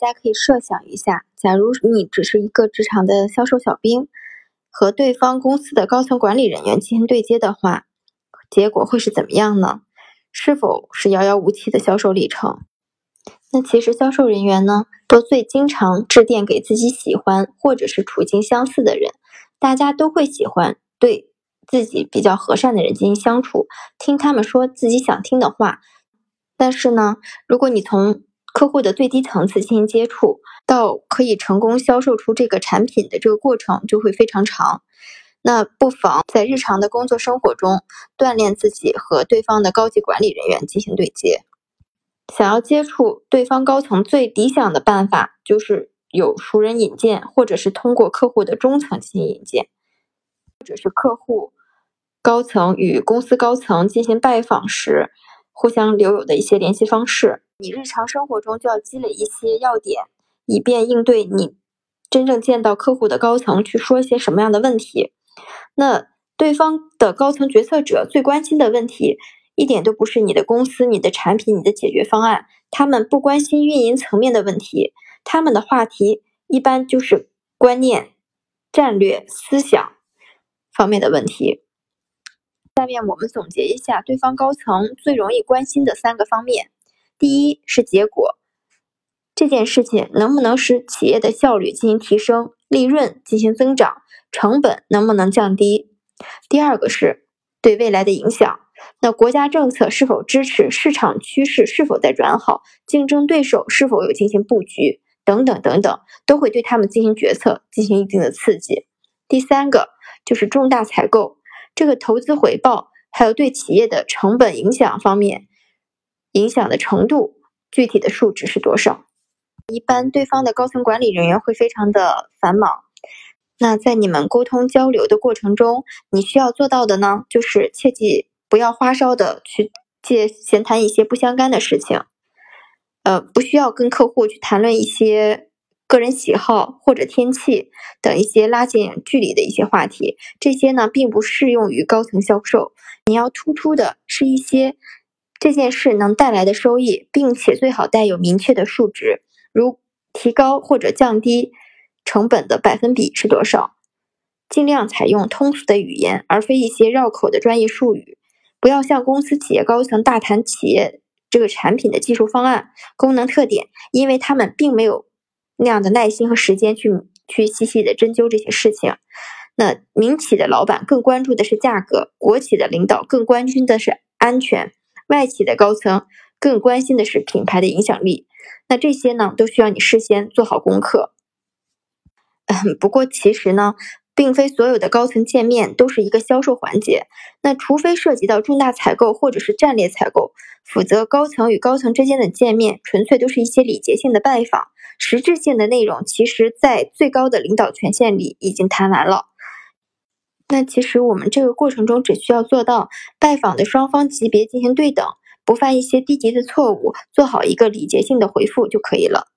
大家可以设想一下，假如你只是一个职场的销售小兵，和对方公司的高层管理人员进行对接的话，结果会是怎么样呢？是否是遥遥无期的销售历程？那其实销售人员呢，都最经常致电给自己喜欢或者是处境相似的人，大家都会喜欢对自己比较和善的人进行相处，听他们说自己想听的话。但是呢，如果你从客户的最低层次进行接触，到可以成功销售出这个产品的这个过程就会非常长。那不妨在日常的工作生活中锻炼自己和对方的高级管理人员进行对接。想要接触对方高层，最理想的办法就是有熟人引荐，或者是通过客户的中层进行引荐，或者是客户高层与公司高层进行拜访时互相留有的一些联系方式。你日常生活中就要积累一些要点，以便应对你真正见到客户的高层去说一些什么样的问题。那对方的高层决策者最关心的问题。一点都不是你的公司、你的产品、你的解决方案，他们不关心运营层面的问题，他们的话题一般就是观念、战略、思想方面的问题。下面我们总结一下对方高层最容易关心的三个方面：第一是结果，这件事情能不能使企业的效率进行提升，利润进行增长，成本能不能降低；第二个是对未来的影响。那国家政策是否支持？市场趋势是否在转好？竞争对手是否有进行布局？等等等等，都会对他们进行决策，进行一定的刺激。第三个就是重大采购，这个投资回报还有对企业的成本影响方面，影响的程度，具体的数值是多少？一般对方的高层管理人员会非常的繁忙。那在你们沟通交流的过程中，你需要做到的呢，就是切记。不要花哨的去借闲谈一些不相干的事情，呃，不需要跟客户去谈论一些个人喜好或者天气等一些拉近距离的一些话题。这些呢，并不适用于高层销售。你要突出的是一些这件事能带来的收益，并且最好带有明确的数值，如提高或者降低成本的百分比是多少。尽量采用通俗的语言，而非一些绕口的专业术语。不要向公司企业高层大谈企业这个产品的技术方案、功能特点，因为他们并没有那样的耐心和时间去去细细的针灸这些事情。那民企的老板更关注的是价格，国企的领导更关心的是安全，外企的高层更关心的是品牌的影响力。那这些呢，都需要你事先做好功课。嗯，不过其实呢。并非所有的高层见面都是一个销售环节，那除非涉及到重大采购或者是战略采购，否则高层与高层之间的见面纯粹都是一些礼节性的拜访，实质性的内容其实在最高的领导权限里已经谈完了。那其实我们这个过程中只需要做到拜访的双方级别进行对等，不犯一些低级的错误，做好一个礼节性的回复就可以了。